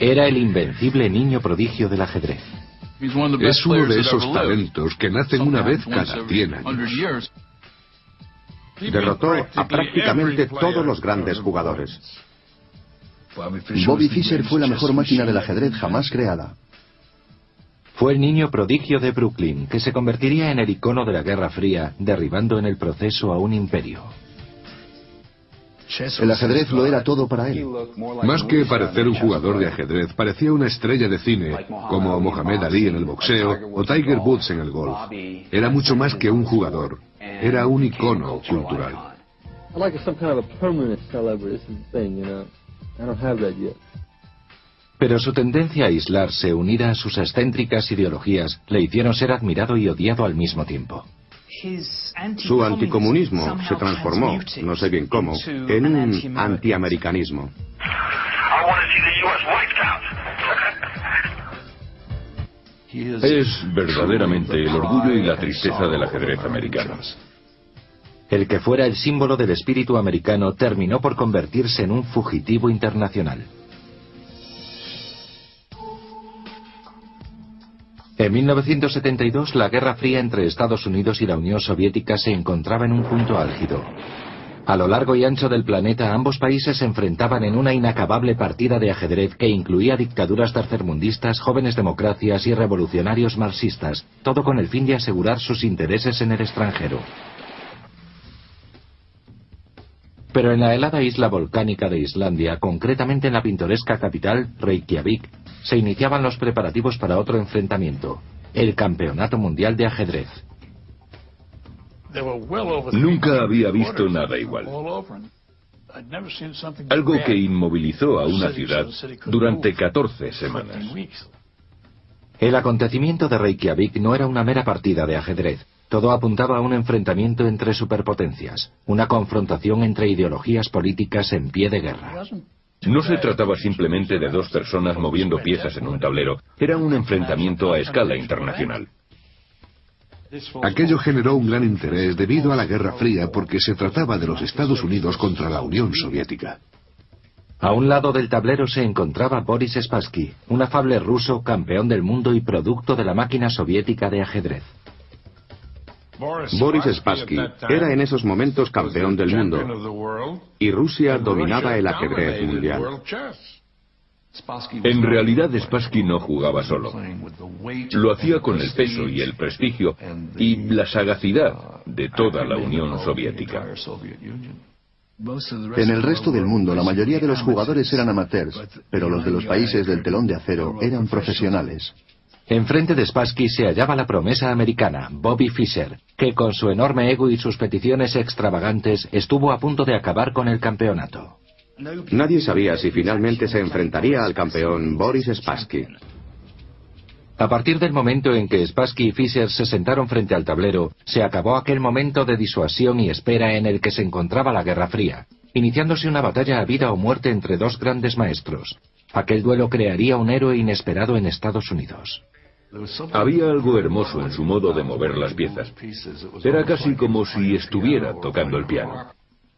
Era el invencible niño prodigio del ajedrez. Es uno de esos talentos que nacen una vez cada 100 años. Derrotó a prácticamente todos los grandes jugadores. Bobby Fischer fue la mejor máquina del ajedrez jamás creada. Fue el niño prodigio de Brooklyn, que se convertiría en el icono de la Guerra Fría, derribando en el proceso a un imperio. El ajedrez lo era todo para él. Más que parecer un jugador de ajedrez, parecía una estrella de cine, como Mohamed Ali en el boxeo o Tiger Woods en el golf. Era mucho más que un jugador, era un icono cultural. Pero su tendencia a aislarse, unida a sus excéntricas ideologías, le hicieron ser admirado y odiado al mismo tiempo. Su anticomunismo se transformó, no sé bien cómo, en un antiamericanismo. Es verdaderamente el orgullo y la tristeza del ajedrez americano. El que fuera el símbolo del espíritu americano terminó por convertirse en un fugitivo internacional. En 1972, la Guerra Fría entre Estados Unidos y la Unión Soviética se encontraba en un punto álgido. A lo largo y ancho del planeta, ambos países se enfrentaban en una inacabable partida de ajedrez que incluía dictaduras tercermundistas, jóvenes democracias y revolucionarios marxistas, todo con el fin de asegurar sus intereses en el extranjero. Pero en la helada isla volcánica de Islandia, concretamente en la pintoresca capital, Reykjavik, se iniciaban los preparativos para otro enfrentamiento, el Campeonato Mundial de Ajedrez. Nunca había visto nada igual. Algo que inmovilizó a una ciudad durante 14 semanas. El acontecimiento de Reykjavik no era una mera partida de ajedrez. Todo apuntaba a un enfrentamiento entre superpotencias, una confrontación entre ideologías políticas en pie de guerra. No se trataba simplemente de dos personas moviendo piezas en un tablero, era un enfrentamiento a escala internacional. Aquello generó un gran interés debido a la Guerra Fría porque se trataba de los Estados Unidos contra la Unión Soviética. A un lado del tablero se encontraba Boris Spassky, un afable ruso campeón del mundo y producto de la máquina soviética de ajedrez. Boris Spassky era en esos momentos campeón del mundo y Rusia dominaba el ajedrez mundial. En realidad Spassky no jugaba solo. Lo hacía con el peso y el prestigio y la sagacidad de toda la Unión Soviética. En el resto del mundo la mayoría de los jugadores eran amateurs, pero los de los países del telón de acero eran profesionales. Enfrente de Spassky se hallaba la promesa americana, Bobby Fischer, que con su enorme ego y sus peticiones extravagantes estuvo a punto de acabar con el campeonato. Nadie sabía si finalmente se enfrentaría al campeón Boris Spassky. A partir del momento en que Spassky y Fischer se sentaron frente al tablero, se acabó aquel momento de disuasión y espera en el que se encontraba la Guerra Fría, iniciándose una batalla a vida o muerte entre dos grandes maestros. Aquel duelo crearía un héroe inesperado en Estados Unidos. Había algo hermoso en su modo de mover las piezas. Era casi como si estuviera tocando el piano.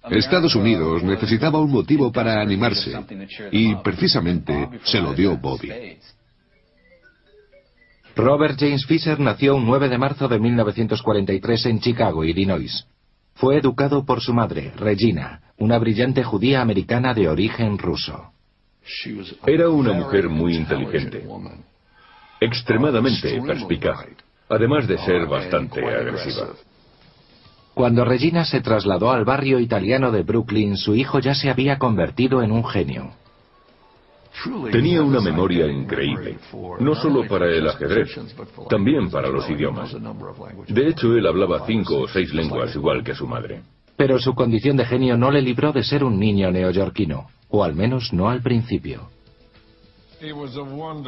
Estados Unidos necesitaba un motivo para animarse y precisamente se lo dio Bobby. Robert James Fisher nació un 9 de marzo de 1943 en Chicago, Illinois. Fue educado por su madre, Regina, una brillante judía americana de origen ruso. Era una mujer muy inteligente, extremadamente perspicaz, además de ser bastante agresiva. Cuando Regina se trasladó al barrio italiano de Brooklyn, su hijo ya se había convertido en un genio. Tenía una memoria increíble, no solo para el ajedrez, también para los idiomas. De hecho, él hablaba cinco o seis lenguas igual que su madre. Pero su condición de genio no le libró de ser un niño neoyorquino, o al menos no al principio.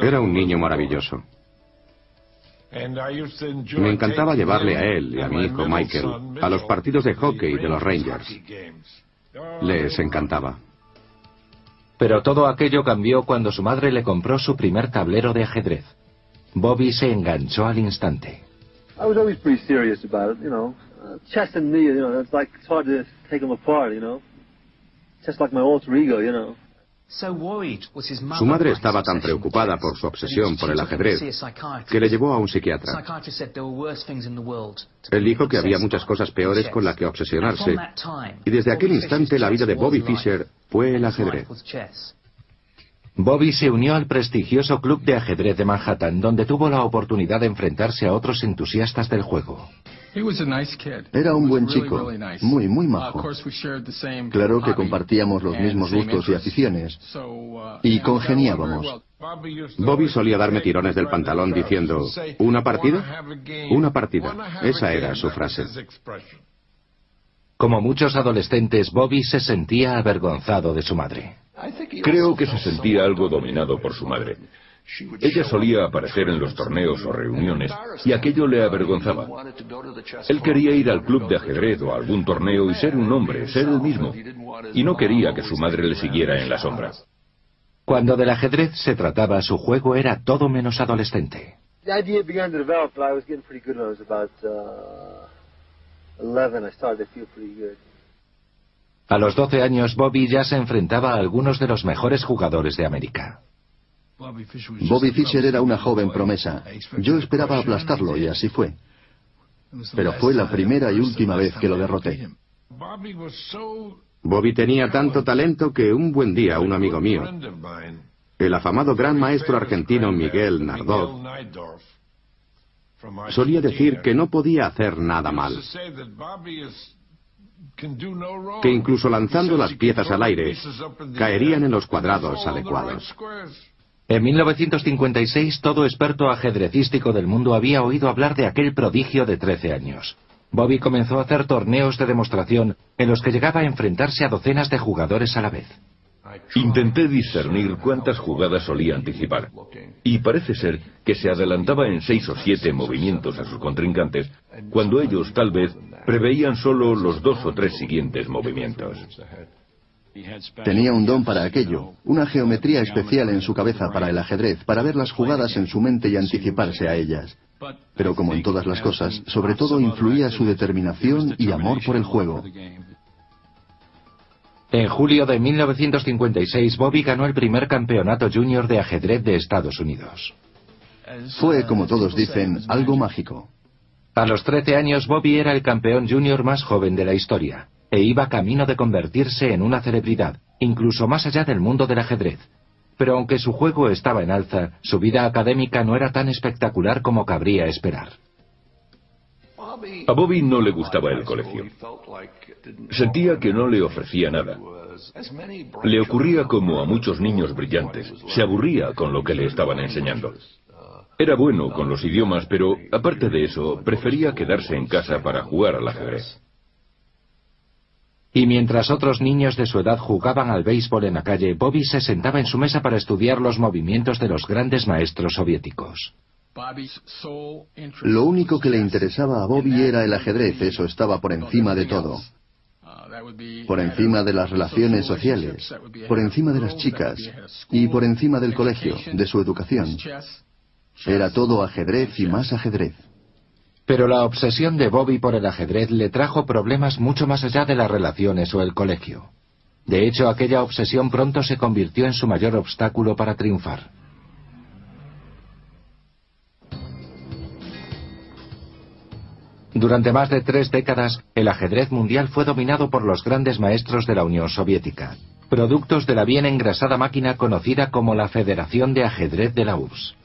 Era un niño maravilloso. Me encantaba llevarle a él y a mi hijo Michael a los partidos de hockey de los Rangers. Les encantaba. Pero todo aquello cambió cuando su madre le compró su primer tablero de ajedrez. Bobby se enganchó al instante. I was always pretty serious about it, you know. Uh, chess and me, you know, it's like it's hard to take them apart, you know. Just like my alter ego, you know. Su madre estaba tan preocupada por su obsesión por el ajedrez que le llevó a un psiquiatra. Él dijo que había muchas cosas peores con las que obsesionarse y desde aquel instante la vida de Bobby Fischer fue el ajedrez. Bobby se unió al prestigioso Club de Ajedrez de Manhattan, donde tuvo la oportunidad de enfrentarse a otros entusiastas del juego. Era un buen chico, muy, muy majo. Claro que compartíamos los mismos gustos y aficiones, y congeniábamos. Bobby solía darme tirones del pantalón diciendo, ¿una partida? Una partida. Esa era su frase. Como muchos adolescentes, Bobby se sentía avergonzado de su madre. Creo que se sentía algo dominado por su madre. Ella solía aparecer en los torneos o reuniones y aquello le avergonzaba. Él quería ir al club de ajedrez o a algún torneo y ser un hombre, ser el mismo. Y no quería que su madre le siguiera en la sombra. Cuando del ajedrez se trataba, su juego era todo menos adolescente. A los 12 años, Bobby ya se enfrentaba a algunos de los mejores jugadores de América. Bobby Fischer era una joven promesa. Yo esperaba aplastarlo y así fue. Pero fue la primera y última vez que lo derroté. Bobby tenía tanto talento que un buen día un amigo mío, el afamado gran maestro argentino Miguel Nardov, solía decir que no podía hacer nada mal. Que incluso lanzando las piezas al aire, caerían en los cuadrados adecuados. En 1956 todo experto ajedrecístico del mundo había oído hablar de aquel prodigio de 13 años. Bobby comenzó a hacer torneos de demostración en los que llegaba a enfrentarse a docenas de jugadores a la vez. Intenté discernir cuántas jugadas solía anticipar, y parece ser que se adelantaba en seis o siete movimientos a sus contrincantes, cuando ellos tal vez preveían solo los dos o tres siguientes movimientos. Tenía un don para aquello, una geometría especial en su cabeza para el ajedrez, para ver las jugadas en su mente y anticiparse a ellas. Pero como en todas las cosas, sobre todo influía su determinación y amor por el juego. En julio de 1956, Bobby ganó el primer campeonato junior de ajedrez de Estados Unidos. Fue, como todos dicen, algo mágico. A los 13 años, Bobby era el campeón junior más joven de la historia, e iba camino de convertirse en una celebridad, incluso más allá del mundo del ajedrez. Pero aunque su juego estaba en alza, su vida académica no era tan espectacular como cabría esperar. A Bobby no le gustaba el colegio. Sentía que no le ofrecía nada. Le ocurría como a muchos niños brillantes. Se aburría con lo que le estaban enseñando. Era bueno con los idiomas, pero aparte de eso, prefería quedarse en casa para jugar al ajedrez. Y mientras otros niños de su edad jugaban al béisbol en la calle, Bobby se sentaba en su mesa para estudiar los movimientos de los grandes maestros soviéticos. Lo único que le interesaba a Bobby era el ajedrez, eso estaba por encima de todo. Por encima de las relaciones sociales, por encima de las chicas y por encima del colegio, de su educación. Era todo ajedrez y más ajedrez. Pero la obsesión de Bobby por el ajedrez le trajo problemas mucho más allá de las relaciones o el colegio. De hecho, aquella obsesión pronto se convirtió en su mayor obstáculo para triunfar. Durante más de tres décadas, el ajedrez mundial fue dominado por los grandes maestros de la Unión Soviética, productos de la bien engrasada máquina conocida como la Federación de Ajedrez de la URSS.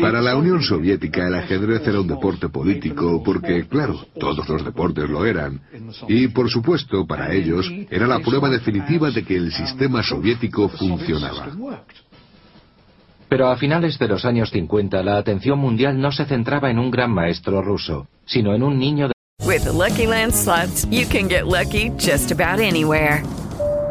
Para la Unión Soviética el ajedrez era un deporte político porque, claro, todos los deportes lo eran. Y, por supuesto, para ellos era la prueba definitiva de que el sistema soviético funcionaba. Pero a finales de los años 50 la atención mundial no se centraba en un gran maestro ruso, sino en un niño de...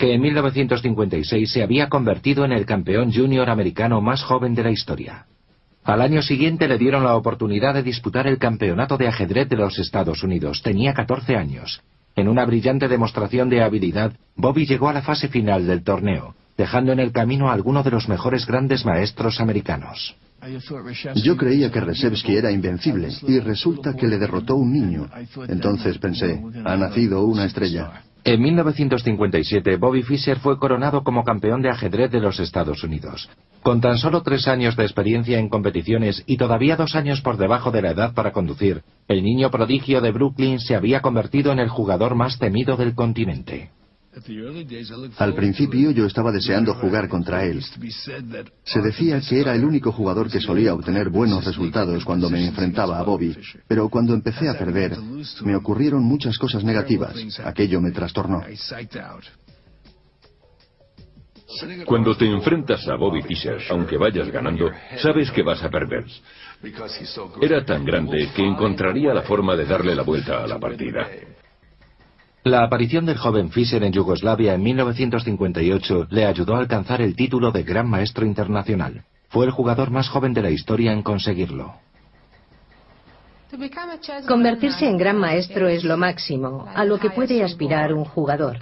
que en 1956 se había convertido en el campeón junior americano más joven de la historia. Al año siguiente le dieron la oportunidad de disputar el campeonato de ajedrez de los Estados Unidos. Tenía 14 años. En una brillante demostración de habilidad, Bobby llegó a la fase final del torneo, dejando en el camino a alguno de los mejores grandes maestros americanos. Yo creía que Resevsky era invencible y resulta que le derrotó un niño. Entonces pensé, ha nacido una estrella. En 1957, Bobby Fischer fue coronado como campeón de ajedrez de los Estados Unidos. Con tan solo tres años de experiencia en competiciones y todavía dos años por debajo de la edad para conducir, el niño prodigio de Brooklyn se había convertido en el jugador más temido del continente. Al principio yo estaba deseando jugar contra él. Se decía que era el único jugador que solía obtener buenos resultados cuando me enfrentaba a Bobby, pero cuando empecé a perder, me ocurrieron muchas cosas negativas. Aquello me trastornó. Cuando te enfrentas a Bobby Fischer, aunque vayas ganando, sabes que vas a perder. Era tan grande que encontraría la forma de darle la vuelta a la partida. La aparición del joven Fischer en Yugoslavia en 1958 le ayudó a alcanzar el título de Gran Maestro Internacional. Fue el jugador más joven de la historia en conseguirlo. Convertirse en gran maestro es lo máximo, a lo que puede aspirar un jugador.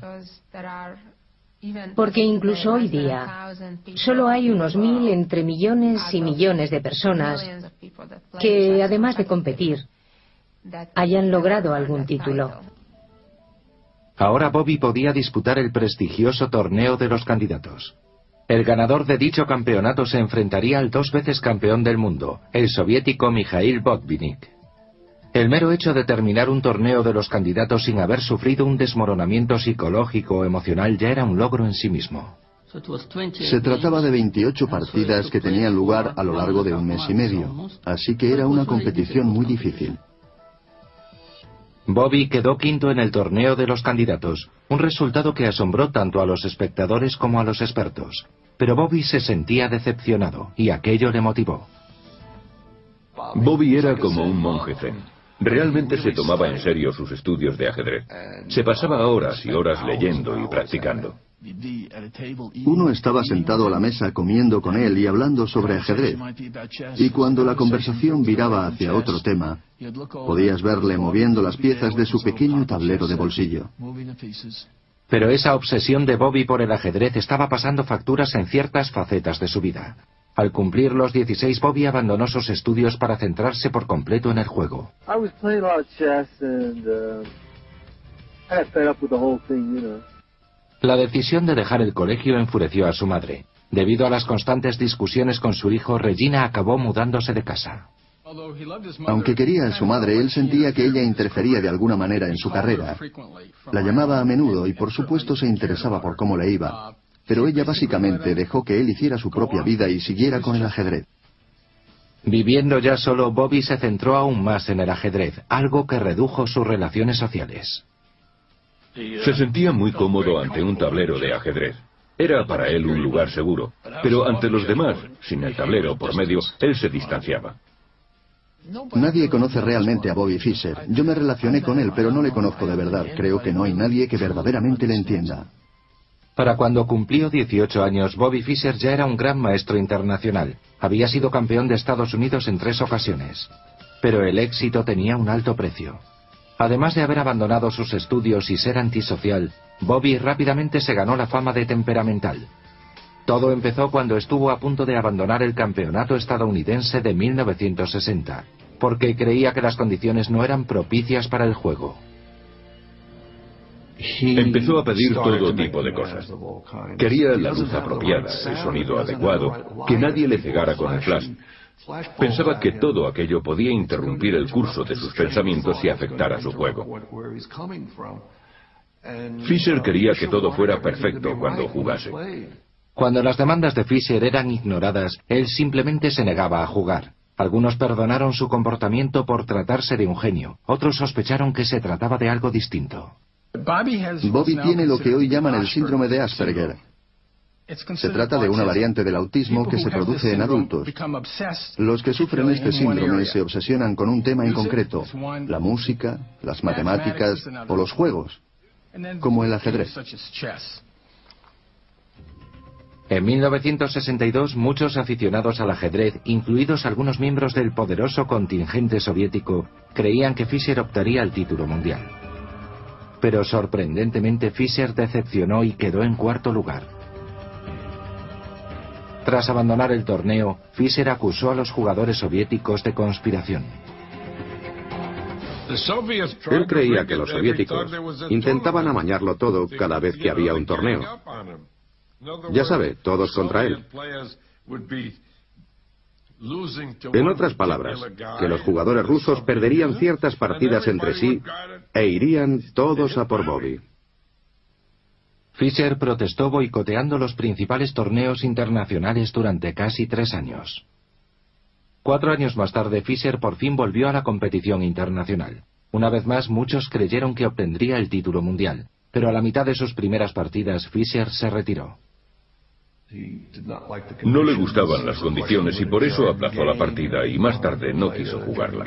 Porque incluso hoy día solo hay unos mil entre millones y millones de personas que, además de competir, hayan logrado algún título. Ahora Bobby podía disputar el prestigioso torneo de los candidatos. El ganador de dicho campeonato se enfrentaría al dos veces campeón del mundo, el soviético Mikhail Botvinnik. El mero hecho de terminar un torneo de los candidatos sin haber sufrido un desmoronamiento psicológico o emocional ya era un logro en sí mismo. Se trataba de 28 partidas que tenían lugar a lo largo de un mes y medio, así que era una competición muy difícil. Bobby quedó quinto en el torneo de los candidatos, un resultado que asombró tanto a los espectadores como a los expertos. Pero Bobby se sentía decepcionado y aquello le motivó. Bobby era como un monje zen. Realmente se tomaba en serio sus estudios de ajedrez. Se pasaba horas y horas leyendo y practicando. Uno estaba sentado a la mesa comiendo con él y hablando sobre ajedrez. Y cuando la conversación viraba hacia otro tema, podías verle moviendo las piezas de su pequeño tablero de bolsillo. Pero esa obsesión de Bobby por el ajedrez estaba pasando facturas en ciertas facetas de su vida. Al cumplir los 16, Bobby abandonó sus estudios para centrarse por completo en el juego. La decisión de dejar el colegio enfureció a su madre. Debido a las constantes discusiones con su hijo, Regina acabó mudándose de casa. Aunque quería a su madre, él sentía que ella interfería de alguna manera en su carrera. La llamaba a menudo y por supuesto se interesaba por cómo le iba, pero ella básicamente dejó que él hiciera su propia vida y siguiera con el ajedrez. Viviendo ya solo, Bobby se centró aún más en el ajedrez, algo que redujo sus relaciones sociales. Se sentía muy cómodo ante un tablero de ajedrez. Era para él un lugar seguro, pero ante los demás, sin el tablero por medio, él se distanciaba. Nadie conoce realmente a Bobby Fischer. Yo me relacioné con él, pero no le conozco de verdad. Creo que no hay nadie que verdaderamente le entienda. Para cuando cumplió 18 años, Bobby Fischer ya era un gran maestro internacional. Había sido campeón de Estados Unidos en tres ocasiones. Pero el éxito tenía un alto precio. Además de haber abandonado sus estudios y ser antisocial, Bobby rápidamente se ganó la fama de temperamental. Todo empezó cuando estuvo a punto de abandonar el campeonato estadounidense de 1960, porque creía que las condiciones no eran propicias para el juego. Empezó a pedir todo tipo de cosas. Quería la luz apropiada, el sonido adecuado, que nadie le cegara con el flash. Pensaba que todo aquello podía interrumpir el curso de sus pensamientos y afectar a su juego. Fisher quería que todo fuera perfecto cuando jugase. Cuando las demandas de Fisher eran ignoradas, él simplemente se negaba a jugar. Algunos perdonaron su comportamiento por tratarse de un genio, otros sospecharon que se trataba de algo distinto. Bobby tiene lo que hoy llaman el síndrome de Asperger. Se trata de una variante del autismo que se produce en adultos. Los que sufren este síndrome se obsesionan con un tema en concreto, la música, las matemáticas o los juegos, como el ajedrez. En 1962 muchos aficionados al ajedrez, incluidos algunos miembros del poderoso contingente soviético, creían que Fischer optaría al título mundial. Pero sorprendentemente Fischer decepcionó y quedó en cuarto lugar. Tras abandonar el torneo, Fischer acusó a los jugadores soviéticos de conspiración. Él creía que los soviéticos intentaban amañarlo todo cada vez que había un torneo. Ya sabe, todos contra él. En otras palabras, que los jugadores rusos perderían ciertas partidas entre sí e irían todos a por Bobby. Fischer protestó boicoteando los principales torneos internacionales durante casi tres años. Cuatro años más tarde, Fischer por fin volvió a la competición internacional. Una vez más, muchos creyeron que obtendría el título mundial, pero a la mitad de sus primeras partidas, Fischer se retiró. No le gustaban las condiciones y por eso aplazó la partida y más tarde no quiso jugarla.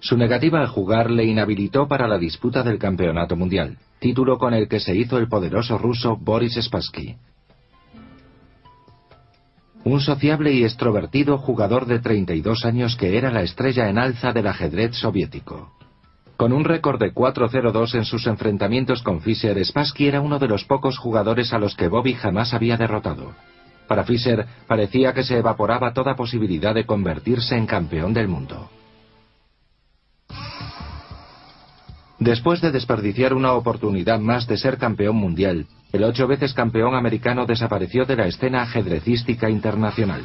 Su negativa a jugar le inhabilitó para la disputa del campeonato mundial, título con el que se hizo el poderoso ruso Boris Spassky. Un sociable y extrovertido jugador de 32 años que era la estrella en alza del ajedrez soviético. Con un récord de 4-0-2 en sus enfrentamientos con Fischer, Spassky era uno de los pocos jugadores a los que Bobby jamás había derrotado. Para Fischer parecía que se evaporaba toda posibilidad de convertirse en campeón del mundo. Después de desperdiciar una oportunidad más de ser campeón mundial, el ocho veces campeón americano desapareció de la escena ajedrecística internacional.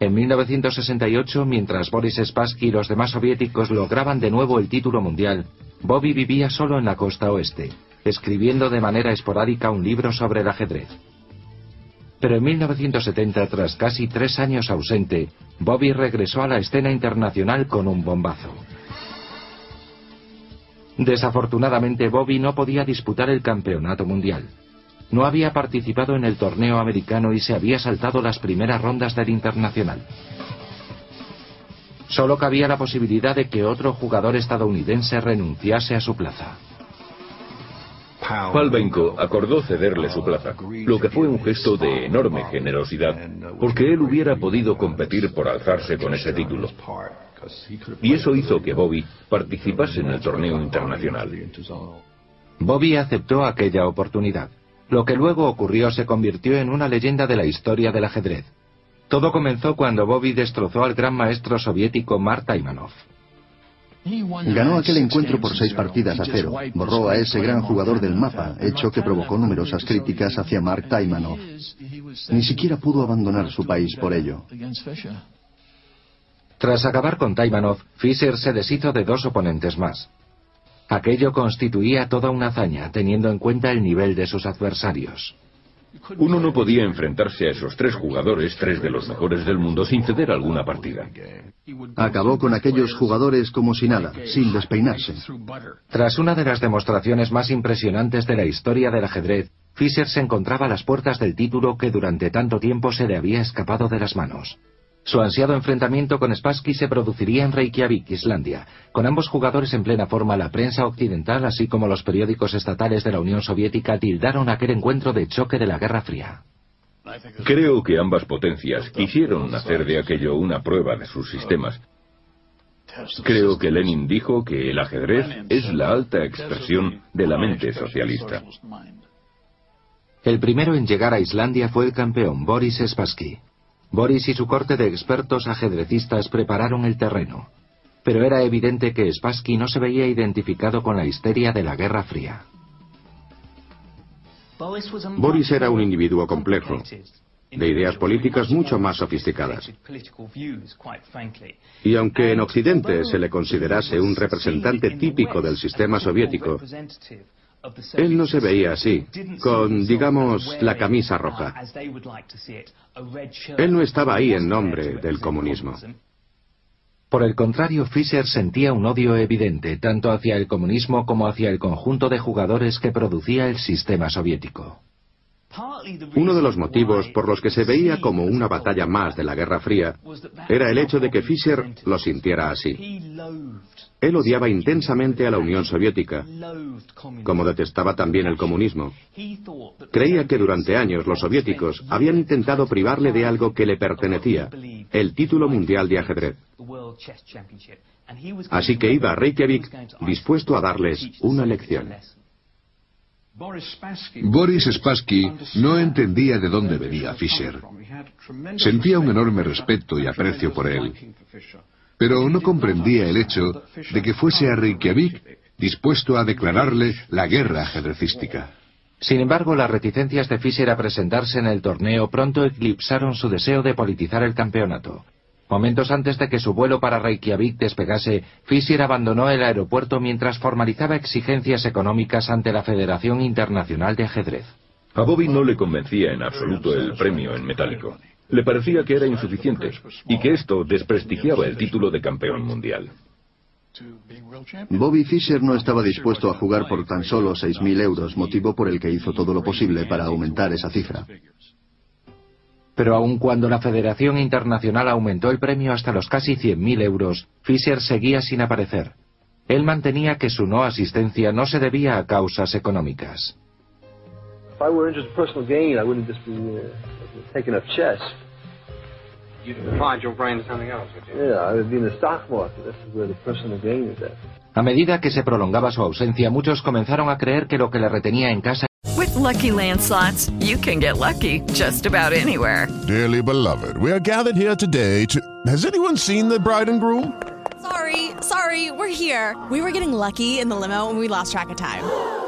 En 1968, mientras Boris Spassky y los demás soviéticos lograban de nuevo el título mundial, Bobby vivía solo en la costa oeste, escribiendo de manera esporádica un libro sobre el ajedrez. Pero en 1970, tras casi tres años ausente, Bobby regresó a la escena internacional con un bombazo. Desafortunadamente, Bobby no podía disputar el campeonato mundial. No había participado en el torneo americano y se había saltado las primeras rondas del internacional. Solo cabía la posibilidad de que otro jugador estadounidense renunciase a su plaza. Palbenko acordó cederle su plaza, lo que fue un gesto de enorme generosidad, porque él hubiera podido competir por alzarse con ese título. Y eso hizo que Bobby participase en el torneo internacional. Bobby aceptó aquella oportunidad. Lo que luego ocurrió se convirtió en una leyenda de la historia del ajedrez. Todo comenzó cuando Bobby destrozó al gran maestro soviético Marta Imanov. Ganó aquel encuentro por seis partidas a cero. Borró a ese gran jugador del mapa, hecho que provocó numerosas críticas hacia Mark Taimanov. Ni siquiera pudo abandonar su país por ello. Tras acabar con Taimanov, Fischer se deshizo de dos oponentes más. Aquello constituía toda una hazaña, teniendo en cuenta el nivel de sus adversarios. Uno no podía enfrentarse a esos tres jugadores, tres de los mejores del mundo, sin ceder alguna partida. Acabó con aquellos jugadores como si nada, sin despeinarse. Tras una de las demostraciones más impresionantes de la historia del ajedrez, Fischer se encontraba a las puertas del título que durante tanto tiempo se le había escapado de las manos. Su ansiado enfrentamiento con Spassky se produciría en Reykjavik, Islandia. Con ambos jugadores en plena forma, la prensa occidental, así como los periódicos estatales de la Unión Soviética, tildaron aquel encuentro de choque de la Guerra Fría. Creo que ambas potencias quisieron hacer de aquello una prueba de sus sistemas. Creo que Lenin dijo que el ajedrez es la alta expresión de la mente socialista. El primero en llegar a Islandia fue el campeón Boris Spassky. Boris y su corte de expertos ajedrecistas prepararon el terreno, pero era evidente que Spassky no se veía identificado con la histeria de la Guerra Fría. Boris era un individuo complejo, de ideas políticas mucho más sofisticadas. Y aunque en Occidente se le considerase un representante típico del sistema soviético, él no se veía así, con, digamos, la camisa roja. Él no estaba ahí en nombre del comunismo. Por el contrario, Fischer sentía un odio evidente tanto hacia el comunismo como hacia el conjunto de jugadores que producía el sistema soviético. Uno de los motivos por los que se veía como una batalla más de la Guerra Fría era el hecho de que Fischer lo sintiera así. Él odiaba intensamente a la Unión Soviética, como detestaba también el comunismo. Creía que durante años los soviéticos habían intentado privarle de algo que le pertenecía, el título mundial de ajedrez. Así que iba a Reykjavik dispuesto a darles una lección. Boris Spassky no entendía de dónde venía Fischer. Sentía un enorme respeto y aprecio por él, pero no comprendía el hecho de que fuese a Reykjavik dispuesto a declararle la guerra ajedrecística. Sin embargo, las reticencias de Fischer a presentarse en el torneo pronto eclipsaron su deseo de politizar el campeonato. Momentos antes de que su vuelo para Reykjavik despegase, Fischer abandonó el aeropuerto mientras formalizaba exigencias económicas ante la Federación Internacional de Ajedrez. A Bobby no le convencía en absoluto el premio en metálico. Le parecía que era insuficiente y que esto desprestigiaba el título de campeón mundial. Bobby Fischer no estaba dispuesto a jugar por tan solo 6.000 euros, motivo por el que hizo todo lo posible para aumentar esa cifra. Pero aun cuando la Federación Internacional aumentó el premio hasta los casi 100.000 euros, Fischer seguía sin aparecer. Él mantenía que su no asistencia no se debía a causas económicas. A medida que se prolongaba su ausencia, muchos comenzaron a creer que lo que le retenía en casa With lucky landslots, you can get lucky just about anywhere. Dearly beloved, we are gathered here today to. Has anyone seen the bride and groom? Sorry, sorry, we're here. We were getting lucky in the limo and we lost track of time.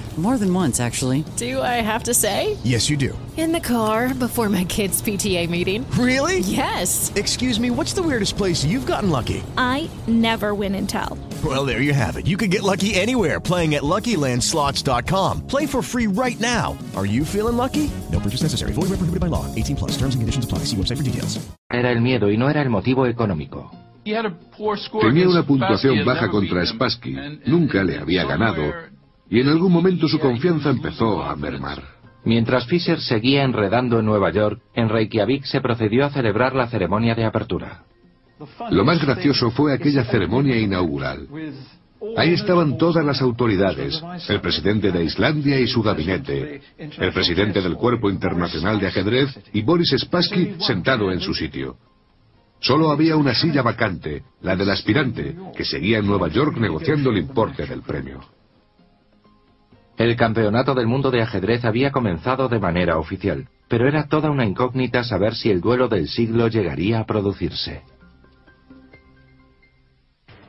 More than once, actually. Do I have to say? Yes, you do. In the car before my kids' PTA meeting. Really? Yes. Excuse me, what's the weirdest place you've gotten lucky? I never win and tell. Well, there you have it. You can get lucky anywhere playing at LuckyLandSlots.com. Play for free right now. Are you feeling lucky? No purchase necessary. Void where prohibited by law. 18 plus. Terms and conditions apply. See website for details. Era el miedo y no era el motivo económico. Tenía una puntuación baja contra Spassky. Nunca le había ganado. Y en algún momento su confianza empezó a mermar. Mientras Fischer seguía enredando en Nueva York, en Reykjavik se procedió a celebrar la ceremonia de apertura. Lo más gracioso fue aquella ceremonia inaugural. Ahí estaban todas las autoridades, el presidente de Islandia y su gabinete, el presidente del Cuerpo Internacional de Ajedrez y Boris Spassky sentado en su sitio. Solo había una silla vacante, la del aspirante, que seguía en Nueva York negociando el importe del premio. El campeonato del mundo de ajedrez había comenzado de manera oficial, pero era toda una incógnita saber si el duelo del siglo llegaría a producirse.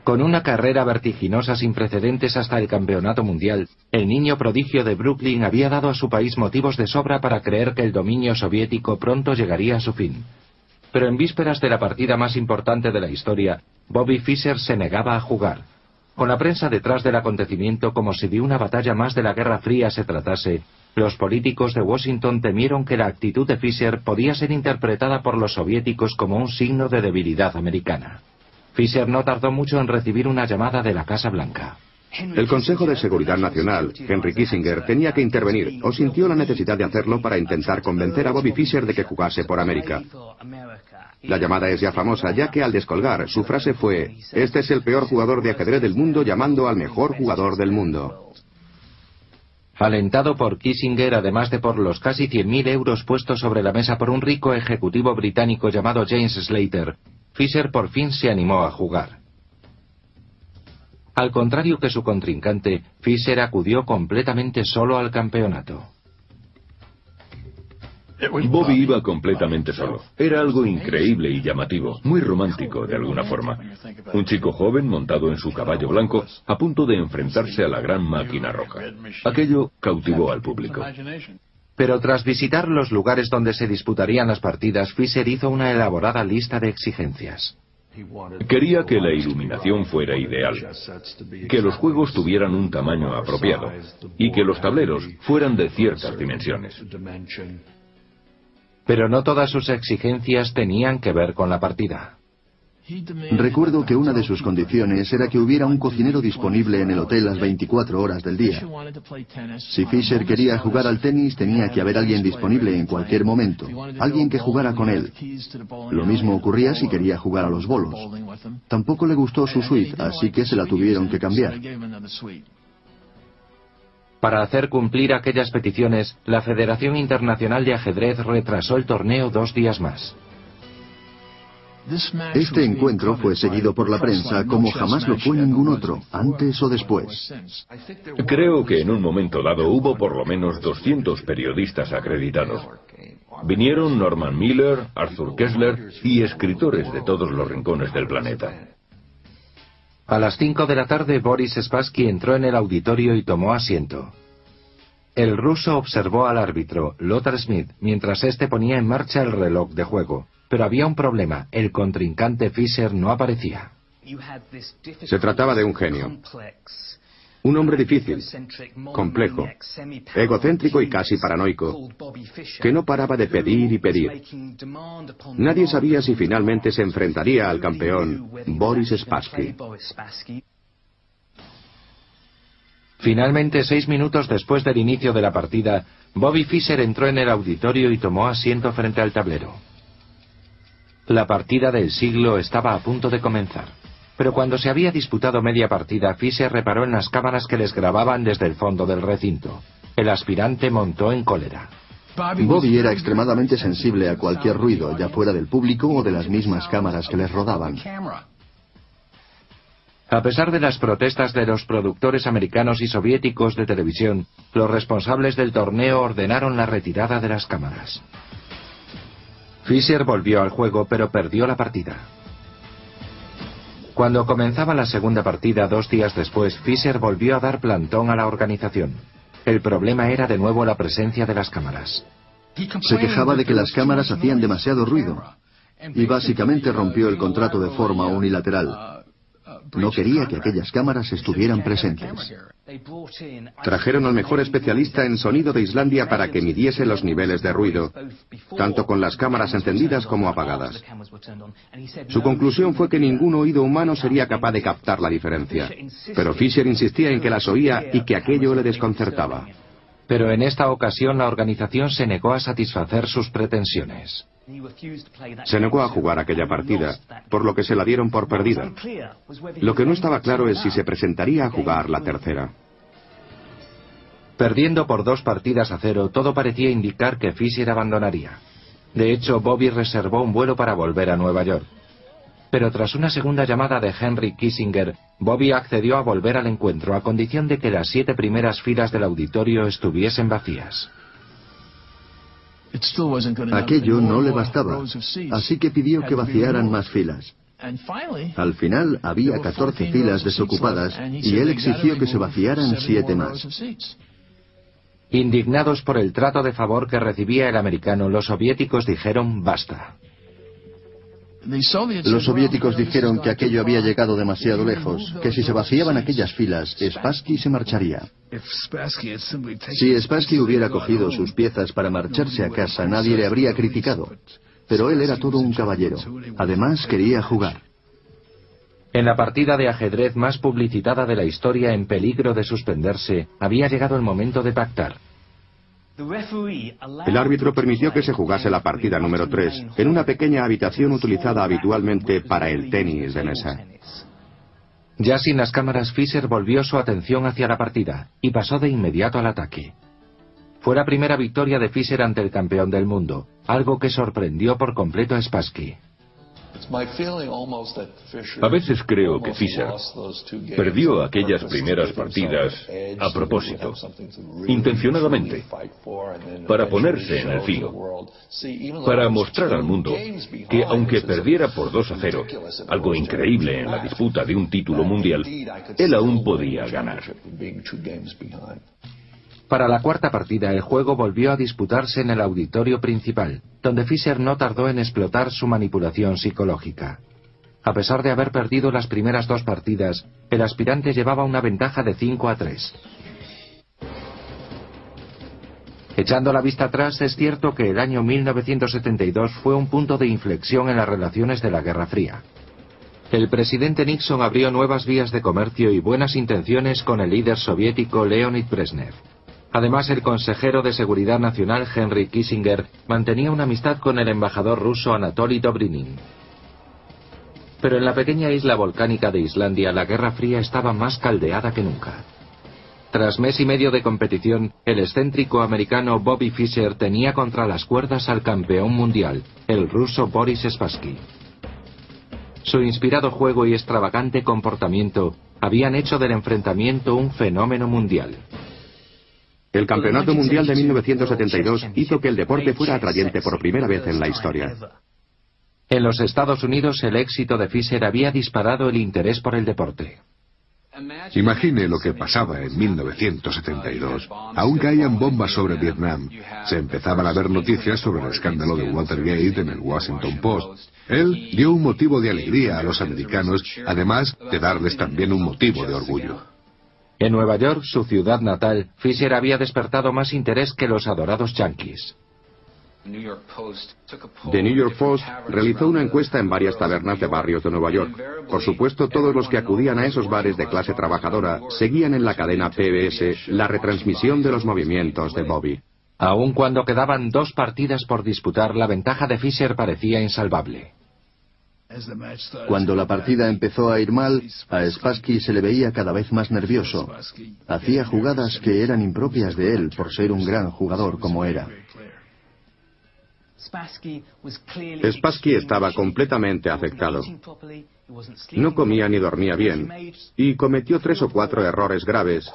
Con una carrera vertiginosa sin precedentes hasta el campeonato mundial, el niño prodigio de Brooklyn había dado a su país motivos de sobra para creer que el dominio soviético pronto llegaría a su fin. Pero en vísperas de la partida más importante de la historia, Bobby Fischer se negaba a jugar. Con la prensa detrás del acontecimiento como si de una batalla más de la Guerra Fría se tratase, los políticos de Washington temieron que la actitud de Fischer podía ser interpretada por los soviéticos como un signo de debilidad americana. Fischer no tardó mucho en recibir una llamada de la Casa Blanca. El Consejo de Seguridad Nacional, Henry Kissinger, tenía que intervenir o sintió la necesidad de hacerlo para intentar convencer a Bobby Fischer de que jugase por América. La llamada es ya famosa, ya que al descolgar, su frase fue, este es el peor jugador de ajedrez del mundo llamando al mejor jugador del mundo. Alentado por Kissinger, además de por los casi 100.000 euros puestos sobre la mesa por un rico ejecutivo británico llamado James Slater, Fischer por fin se animó a jugar. Al contrario que su contrincante, Fischer acudió completamente solo al campeonato. Bobby iba completamente solo. Era algo increíble y llamativo, muy romántico de alguna forma. Un chico joven montado en su caballo blanco, a punto de enfrentarse a la gran máquina roja. Aquello cautivó al público. Pero tras visitar los lugares donde se disputarían las partidas, Fischer hizo una elaborada lista de exigencias. Quería que la iluminación fuera ideal, que los juegos tuvieran un tamaño apropiado y que los tableros fueran de ciertas dimensiones. Pero no todas sus exigencias tenían que ver con la partida. Recuerdo que una de sus condiciones era que hubiera un cocinero disponible en el hotel las 24 horas del día. Si Fisher quería jugar al tenis, tenía que haber alguien disponible en cualquier momento, alguien que jugara con él. Lo mismo ocurría si quería jugar a los bolos. Tampoco le gustó su suite, así que se la tuvieron que cambiar. Para hacer cumplir aquellas peticiones, la Federación Internacional de Ajedrez retrasó el torneo dos días más. Este encuentro fue seguido por la prensa como jamás lo fue ningún otro, antes o después. Creo que en un momento dado hubo por lo menos 200 periodistas acreditados. Vinieron Norman Miller, Arthur Kessler y escritores de todos los rincones del planeta. A las 5 de la tarde, Boris Spassky entró en el auditorio y tomó asiento. El ruso observó al árbitro, Lothar Smith, mientras éste ponía en marcha el reloj de juego. Pero había un problema, el contrincante Fischer no aparecía. Se trataba de un genio. Un hombre difícil, complejo, egocéntrico y casi paranoico, que no paraba de pedir y pedir. Nadie sabía si finalmente se enfrentaría al campeón Boris Spassky. Finalmente, seis minutos después del inicio de la partida, Bobby Fischer entró en el auditorio y tomó asiento frente al tablero. La partida del siglo estaba a punto de comenzar. Pero cuando se había disputado media partida, Fischer reparó en las cámaras que les grababan desde el fondo del recinto. El aspirante montó en cólera. Bobby era extremadamente sensible a cualquier ruido, ya fuera del público o de las mismas cámaras que les rodaban. A pesar de las protestas de los productores americanos y soviéticos de televisión, los responsables del torneo ordenaron la retirada de las cámaras. Fischer volvió al juego, pero perdió la partida. Cuando comenzaba la segunda partida dos días después, Fischer volvió a dar plantón a la organización. El problema era de nuevo la presencia de las cámaras. Se quejaba de que las cámaras hacían demasiado ruido y básicamente rompió el contrato de forma unilateral. No quería que aquellas cámaras estuvieran presentes. Trajeron al mejor especialista en sonido de Islandia para que midiese los niveles de ruido, tanto con las cámaras encendidas como apagadas. Su conclusión fue que ningún oído humano sería capaz de captar la diferencia, pero Fisher insistía en que las oía y que aquello le desconcertaba. Pero en esta ocasión la organización se negó a satisfacer sus pretensiones. Se negó a jugar aquella partida, por lo que se la dieron por perdida. Lo que no estaba claro es si se presentaría a jugar la tercera. Perdiendo por dos partidas a cero, todo parecía indicar que Fisher abandonaría. De hecho, Bobby reservó un vuelo para volver a Nueva York. Pero tras una segunda llamada de Henry Kissinger, Bobby accedió a volver al encuentro a condición de que las siete primeras filas del auditorio estuviesen vacías. Aquello no le bastaba, así que pidió que vaciaran más filas. Al final había 14 filas desocupadas y él exigió que se vaciaran siete más. Indignados por el trato de favor que recibía el americano, los soviéticos dijeron basta. Los soviéticos dijeron que aquello había llegado demasiado lejos, que si se vaciaban aquellas filas, Spassky se marcharía. Si Spassky hubiera cogido sus piezas para marcharse a casa, nadie le habría criticado. Pero él era todo un caballero. Además, quería jugar. En la partida de ajedrez más publicitada de la historia en peligro de suspenderse, había llegado el momento de pactar. El árbitro permitió que se jugase la partida número 3 en una pequeña habitación utilizada habitualmente para el tenis de mesa. Ya sin las cámaras, Fischer volvió su atención hacia la partida y pasó de inmediato al ataque. Fue la primera victoria de Fischer ante el campeón del mundo, algo que sorprendió por completo a Spassky. A veces creo que Fischer perdió aquellas primeras partidas a propósito, intencionadamente, para ponerse en el filo, para mostrar al mundo que aunque perdiera por 2 a 0, algo increíble en la disputa de un título mundial, él aún podía ganar. Para la cuarta partida, el juego volvió a disputarse en el auditorio principal, donde Fischer no tardó en explotar su manipulación psicológica. A pesar de haber perdido las primeras dos partidas, el aspirante llevaba una ventaja de 5 a 3. Echando la vista atrás, es cierto que el año 1972 fue un punto de inflexión en las relaciones de la Guerra Fría. El presidente Nixon abrió nuevas vías de comercio y buenas intenciones con el líder soviético Leonid Brezhnev. Además, el consejero de Seguridad Nacional Henry Kissinger mantenía una amistad con el embajador ruso Anatoly Dobrinin. Pero en la pequeña isla volcánica de Islandia la Guerra Fría estaba más caldeada que nunca. Tras mes y medio de competición, el excéntrico americano Bobby Fischer tenía contra las cuerdas al campeón mundial, el ruso Boris Spassky. Su inspirado juego y extravagante comportamiento habían hecho del enfrentamiento un fenómeno mundial. El Campeonato Mundial de 1972 hizo que el deporte fuera atrayente por primera vez en la historia. En los Estados Unidos el éxito de Fischer había disparado el interés por el deporte. Imagine lo que pasaba en 1972. Aún caían bombas sobre Vietnam. Se empezaban a ver noticias sobre el escándalo de Watergate en el Washington Post. Él dio un motivo de alegría a los americanos, además de darles también un motivo de orgullo. En Nueva York, su ciudad natal, Fisher había despertado más interés que los adorados Yankees. The New York Post realizó una encuesta en varias tabernas de barrios de Nueva York. Por supuesto, todos los que acudían a esos bares de clase trabajadora seguían en la cadena PBS la retransmisión de los movimientos de Bobby. Aun cuando quedaban dos partidas por disputar, la ventaja de Fisher parecía insalvable. Cuando la partida empezó a ir mal, a Spassky se le veía cada vez más nervioso. Hacía jugadas que eran impropias de él por ser un gran jugador como era. Spassky estaba completamente afectado. No comía ni dormía bien y cometió tres o cuatro errores graves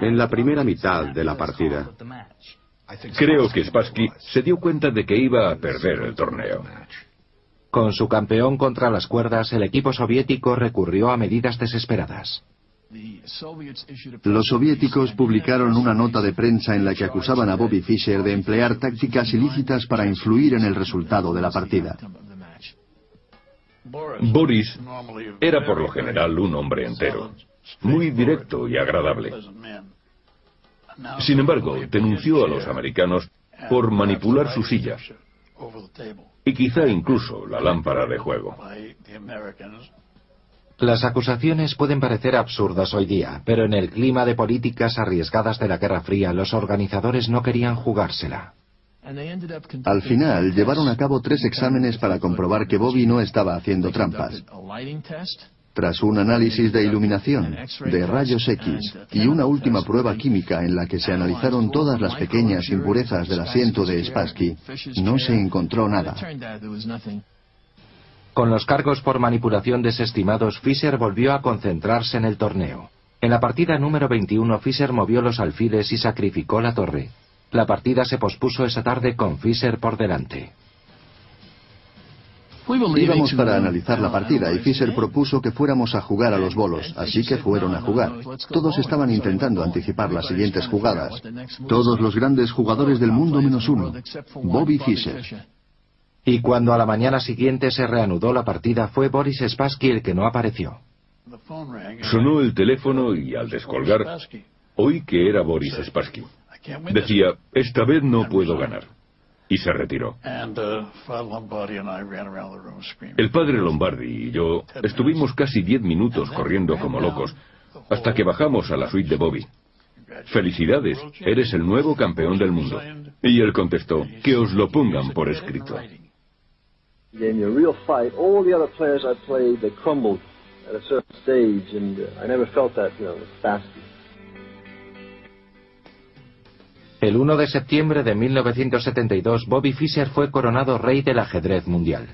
en la primera mitad de la partida. Creo que Spassky se dio cuenta de que iba a perder el torneo. Con su campeón contra las cuerdas, el equipo soviético recurrió a medidas desesperadas. Los soviéticos publicaron una nota de prensa en la que acusaban a Bobby Fischer de emplear tácticas ilícitas para influir en el resultado de la partida. Boris era por lo general un hombre entero, muy directo y agradable. Sin embargo, denunció a los americanos por manipular su silla y quizá incluso la lámpara de juego. Las acusaciones pueden parecer absurdas hoy día, pero en el clima de políticas arriesgadas de la Guerra Fría, los organizadores no querían jugársela. Al final, llevaron a cabo tres exámenes para comprobar que Bobby no estaba haciendo trampas. Tras un análisis de iluminación, de rayos X y una última prueba química en la que se analizaron todas las pequeñas impurezas del asiento de Spassky, no se encontró nada. Con los cargos por manipulación desestimados, Fischer volvió a concentrarse en el torneo. En la partida número 21, Fischer movió los alfiles y sacrificó la torre. La partida se pospuso esa tarde con Fischer por delante. Íbamos para analizar la partida y Fischer propuso que fuéramos a jugar a los bolos, así que fueron a jugar. Todos estaban intentando anticipar las siguientes jugadas. Todos los grandes jugadores del mundo menos uno. Bobby Fischer. Y cuando a la mañana siguiente se reanudó la partida fue Boris Spassky el que no apareció. Sonó el teléfono y al descolgar oí que era Boris Spassky. Decía, esta vez no puedo ganar. Y se retiró. El padre Lombardi y yo estuvimos casi diez minutos corriendo como locos hasta que bajamos a la suite de Bobby. Felicidades, eres el nuevo campeón del mundo. Y él contestó, que os lo pongan por escrito. El 1 de septiembre de 1972, Bobby Fischer fue coronado rey del ajedrez mundial.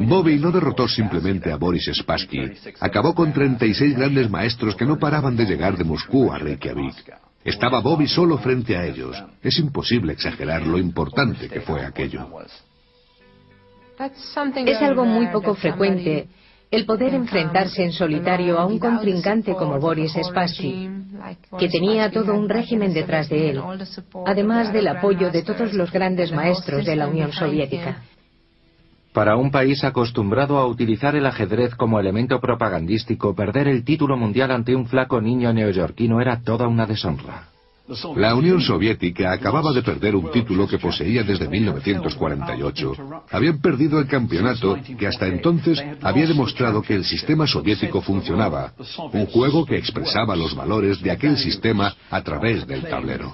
Bobby no derrotó simplemente a Boris Spassky. Acabó con 36 grandes maestros que no paraban de llegar de Moscú a Reykjavik. Estaba Bobby solo frente a ellos. Es imposible exagerar lo importante que fue aquello. Es algo muy poco frecuente el poder enfrentarse en solitario a un contrincante como Boris Spassky, que tenía todo un régimen detrás de él, además del apoyo de todos los grandes maestros de la Unión Soviética. Para un país acostumbrado a utilizar el ajedrez como elemento propagandístico, perder el título mundial ante un flaco niño neoyorquino era toda una deshonra. La Unión Soviética acababa de perder un título que poseía desde 1948. Habían perdido el campeonato que hasta entonces había demostrado que el sistema soviético funcionaba, un juego que expresaba los valores de aquel sistema a través del tablero.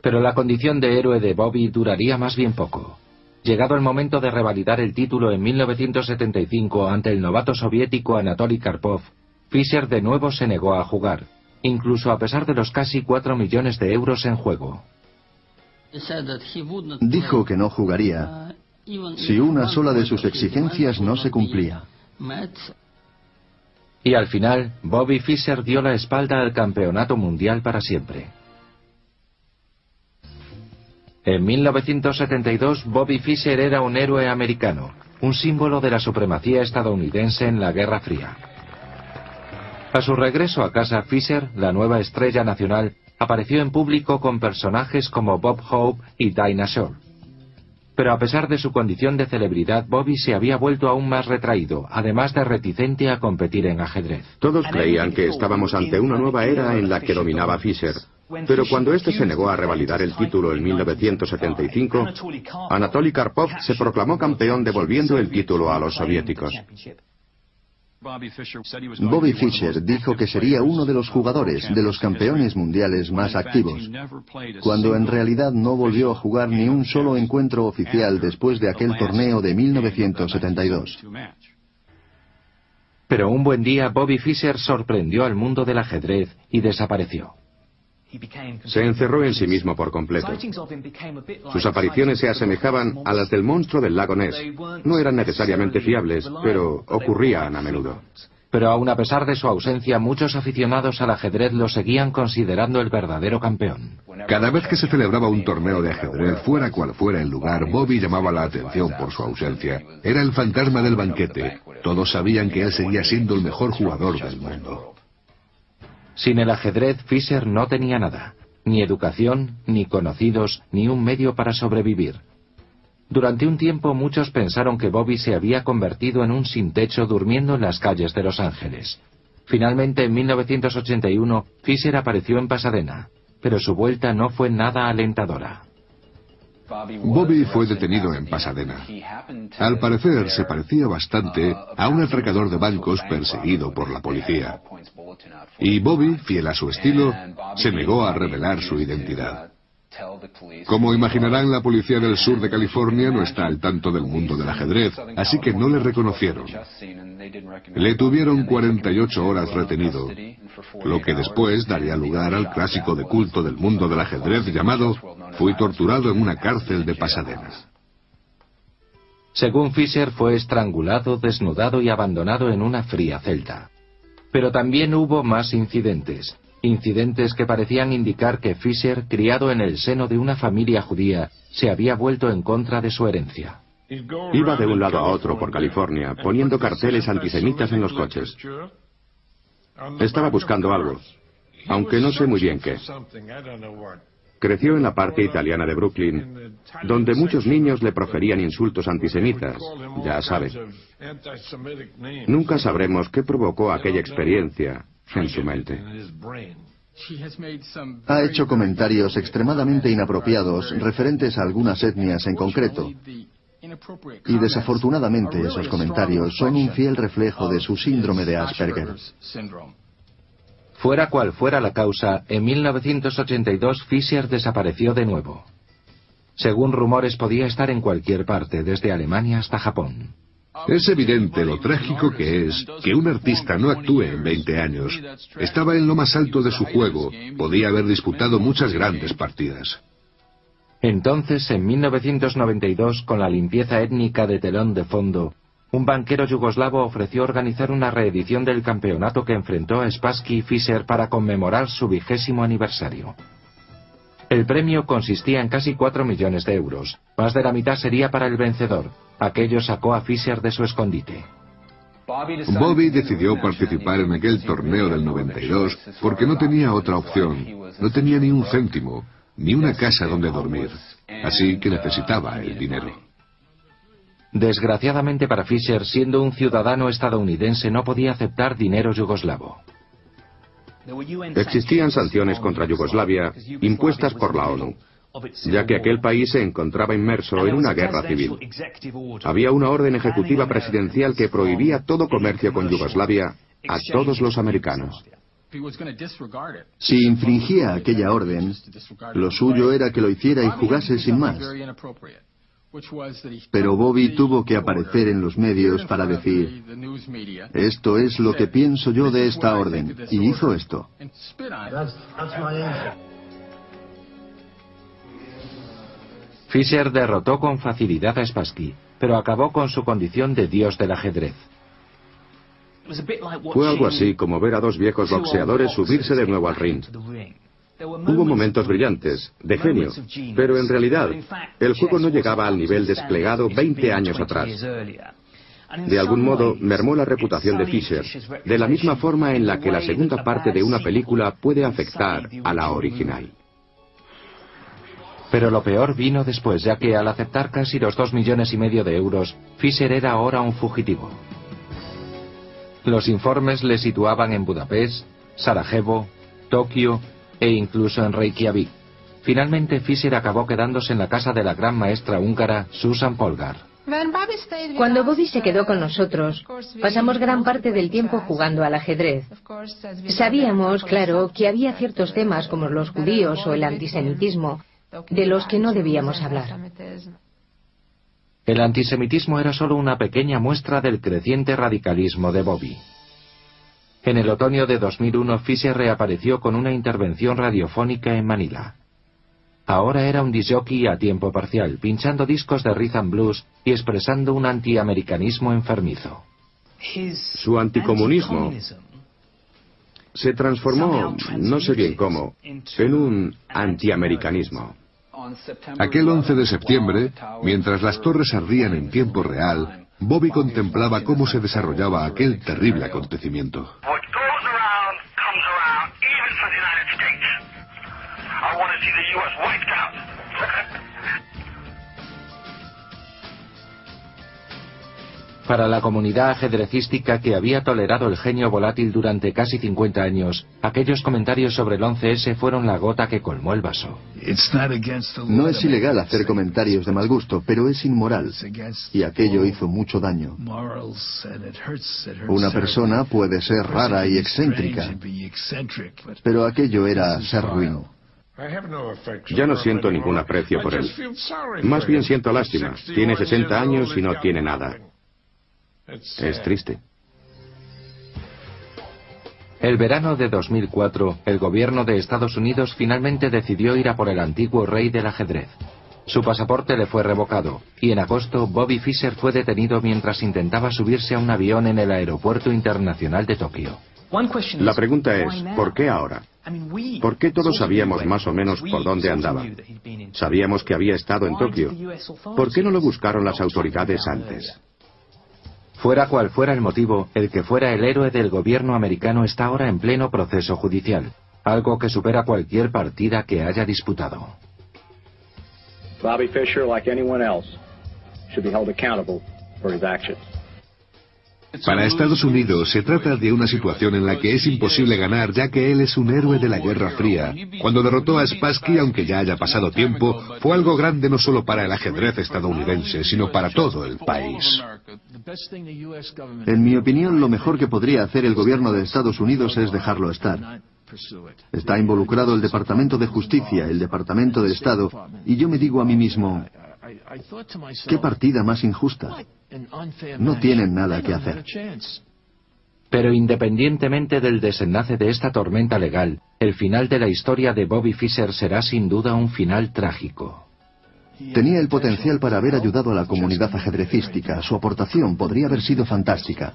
Pero la condición de héroe de Bobby duraría más bien poco. Llegado el momento de revalidar el título en 1975 ante el novato soviético Anatoly Karpov, Fischer de nuevo se negó a jugar incluso a pesar de los casi 4 millones de euros en juego. Dijo que no jugaría si una sola de sus exigencias no se cumplía. Y al final, Bobby Fischer dio la espalda al campeonato mundial para siempre. En 1972, Bobby Fischer era un héroe americano, un símbolo de la supremacía estadounidense en la Guerra Fría. A su regreso a casa, Fisher, la nueva estrella nacional, apareció en público con personajes como Bob Hope y Dinah Shore. Pero a pesar de su condición de celebridad, Bobby se había vuelto aún más retraído, además de reticente a competir en ajedrez. Todos creían que estábamos ante una nueva era en la que dominaba Fischer. Pero cuando este se negó a revalidar el título en 1975, Anatoly Karpov se proclamó campeón devolviendo el título a los soviéticos. Bobby Fischer dijo que sería uno de los jugadores, de los campeones mundiales más activos, cuando en realidad no volvió a jugar ni un solo encuentro oficial después de aquel torneo de 1972. Pero un buen día Bobby Fischer sorprendió al mundo del ajedrez y desapareció. Se encerró en sí mismo por completo. Sus apariciones se asemejaban a las del monstruo del lago Ness. No eran necesariamente fiables, pero ocurrían a menudo. Pero aun a pesar de su ausencia, muchos aficionados al ajedrez lo seguían considerando el verdadero campeón. Cada vez que se celebraba un torneo de ajedrez, fuera cual fuera el lugar, Bobby llamaba la atención por su ausencia. Era el fantasma del banquete. Todos sabían que él seguía siendo el mejor jugador del mundo. Sin el ajedrez, Fisher no tenía nada, ni educación, ni conocidos, ni un medio para sobrevivir. Durante un tiempo muchos pensaron que Bobby se había convertido en un sin techo durmiendo en las calles de Los Ángeles. Finalmente, en 1981, Fisher apareció en Pasadena, pero su vuelta no fue nada alentadora. Bobby fue detenido en Pasadena. Al parecer se parecía bastante a un atracador de bancos perseguido por la policía. Y Bobby, fiel a su estilo, se negó a revelar su identidad. Como imaginarán, la policía del sur de California no está al tanto del mundo del ajedrez, así que no le reconocieron. Le tuvieron 48 horas retenido, lo que después daría lugar al clásico de culto del mundo del ajedrez llamado Fui torturado en una cárcel de Pasadena. Según Fisher, fue estrangulado, desnudado y abandonado en una fría celda. Pero también hubo más incidentes incidentes que parecían indicar que Fisher, criado en el seno de una familia judía, se había vuelto en contra de su herencia. Iba de un lado a otro por California, poniendo carteles antisemitas en los coches. Estaba buscando algo, aunque no sé muy bien qué. Creció en la parte italiana de Brooklyn, donde muchos niños le proferían insultos antisemitas, ya saben. Nunca sabremos qué provocó aquella experiencia, en su mente. Ha hecho comentarios extremadamente inapropiados referentes a algunas etnias en concreto. Y desafortunadamente esos comentarios son un fiel reflejo de su síndrome de Asperger. Fuera cual fuera la causa, en 1982 Fischer desapareció de nuevo. Según rumores podía estar en cualquier parte, desde Alemania hasta Japón. Es evidente lo trágico que es que un artista no actúe en 20 años. Estaba en lo más alto de su juego, podía haber disputado muchas grandes partidas. Entonces, en 1992, con la limpieza étnica de telón de fondo, un banquero yugoslavo ofreció organizar una reedición del campeonato que enfrentó a Spassky y Fischer para conmemorar su vigésimo aniversario. El premio consistía en casi 4 millones de euros. Más de la mitad sería para el vencedor. Aquello sacó a Fisher de su escondite. Bobby decidió participar en aquel torneo del 92 porque no tenía otra opción. No tenía ni un céntimo, ni una casa donde dormir. Así que necesitaba el dinero. Desgraciadamente para Fisher, siendo un ciudadano estadounidense, no podía aceptar dinero yugoslavo. Existían sanciones contra Yugoslavia impuestas por la ONU, ya que aquel país se encontraba inmerso en una guerra civil. Había una orden ejecutiva presidencial que prohibía todo comercio con Yugoslavia a todos los americanos. Si infringía aquella orden, lo suyo era que lo hiciera y jugase sin más. Pero Bobby tuvo que aparecer en los medios para decir, esto es lo que pienso yo de esta orden, y hizo esto. Fischer derrotó con facilidad a Spassky, pero acabó con su condición de dios del ajedrez. Fue algo así como ver a dos viejos boxeadores subirse de nuevo al ring. Hubo momentos brillantes, de genio, pero en realidad el juego no llegaba al nivel desplegado 20 años atrás. De algún modo, mermó la reputación de Fisher, de la misma forma en la que la segunda parte de una película puede afectar a la original. Pero lo peor vino después, ya que al aceptar casi los dos millones y medio de euros, Fisher era ahora un fugitivo. Los informes le situaban en Budapest, Sarajevo, Tokio e incluso en Reykjavik. Finalmente Fischer acabó quedándose en la casa de la gran maestra húngara Susan Polgar. Cuando Bobby se quedó con nosotros, pasamos gran parte del tiempo jugando al ajedrez. Sabíamos, claro, que había ciertos temas como los judíos o el antisemitismo de los que no debíamos hablar. El antisemitismo era solo una pequeña muestra del creciente radicalismo de Bobby. En el otoño de 2001, Fisher reapareció con una intervención radiofónica en Manila. Ahora era un disjockey a tiempo parcial, pinchando discos de rhythm blues y expresando un antiamericanismo enfermizo. Su anticomunismo se transformó, no sé bien cómo, en un antiamericanismo. Aquel 11 de septiembre, mientras las torres ardían en tiempo real, Bobby contemplaba cómo se desarrollaba aquel terrible acontecimiento. Para la comunidad ajedrecística que había tolerado el genio volátil durante casi 50 años, aquellos comentarios sobre el 11S fueron la gota que colmó el vaso. No es ilegal hacer comentarios de mal gusto, pero es inmoral. Y aquello hizo mucho daño. Una persona puede ser rara y excéntrica, pero aquello era ser ruin. Ya no siento ningún aprecio por él. Más bien siento lástima. Tiene 60 años y no tiene nada. Es triste. El verano de 2004, el gobierno de Estados Unidos finalmente decidió ir a por el antiguo rey del ajedrez. Su pasaporte le fue revocado, y en agosto Bobby Fischer fue detenido mientras intentaba subirse a un avión en el Aeropuerto Internacional de Tokio. La pregunta es, ¿por qué ahora? ¿Por qué todos sabíamos más o menos por dónde andaba? Sabíamos que había estado en Tokio. ¿Por qué no lo buscaron las autoridades antes? Fuera cual fuera el motivo, el que fuera el héroe del gobierno americano está ahora en pleno proceso judicial, algo que supera cualquier partida que haya disputado. Bobby Fischer, like anyone else, should be held accountable for his actions. Para Estados Unidos se trata de una situación en la que es imposible ganar ya que él es un héroe de la Guerra Fría. Cuando derrotó a Spassky, aunque ya haya pasado tiempo, fue algo grande no solo para el ajedrez estadounidense, sino para todo el país. En mi opinión, lo mejor que podría hacer el gobierno de Estados Unidos es dejarlo estar. Está involucrado el Departamento de Justicia, el Departamento de Estado, y yo me digo a mí mismo, ¿qué partida más injusta? No tienen nada que hacer. Pero independientemente del desenlace de esta tormenta legal, el final de la historia de Bobby Fischer será sin duda un final trágico. Tenía el potencial para haber ayudado a la comunidad ajedrecística. Su aportación podría haber sido fantástica.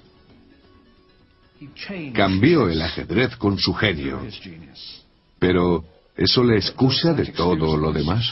Cambió el ajedrez con su genio. Pero, ¿eso le excusa de todo lo demás?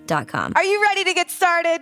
Are you ready to get started?